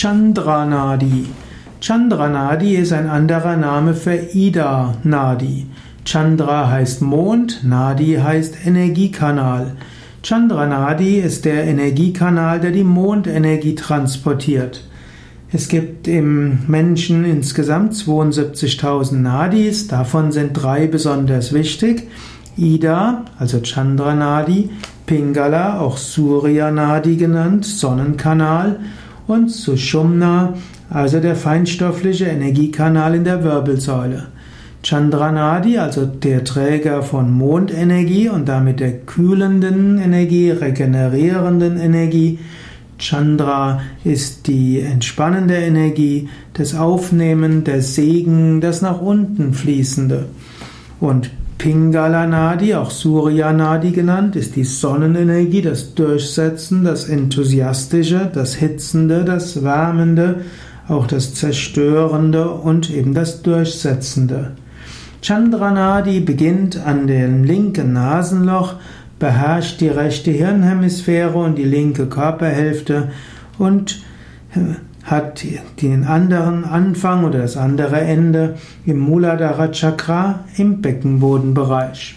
Chandra Nadi. Chandra Nadi ist ein anderer Name für Ida Nadi. Chandra heißt Mond, Nadi heißt Energiekanal. Chandra Nadi ist der Energiekanal, der die Mondenergie transportiert. Es gibt im Menschen insgesamt 72.000 Nadis, davon sind drei besonders wichtig. Ida, also Chandra Nadi, Pingala, auch Surya Nadi genannt, Sonnenkanal und Sushumna, also der feinstoffliche Energiekanal in der Wirbelsäule. Chandranadi, also der Träger von Mondenergie und damit der kühlenden Energie, regenerierenden Energie. Chandra ist die entspannende Energie, das Aufnehmen, der Segen, das nach unten fließende. Und Pingala Nadi, auch Surya Nadi genannt, ist die Sonnenenergie, das Durchsetzen, das Enthusiastische, das Hitzende, das Wärmende, auch das Zerstörende und eben das Durchsetzende. Chandranadi beginnt an dem linken Nasenloch, beherrscht die rechte Hirnhemisphäre und die linke Körperhälfte und hat den anderen Anfang oder das andere Ende im Muladhara Chakra im Beckenbodenbereich.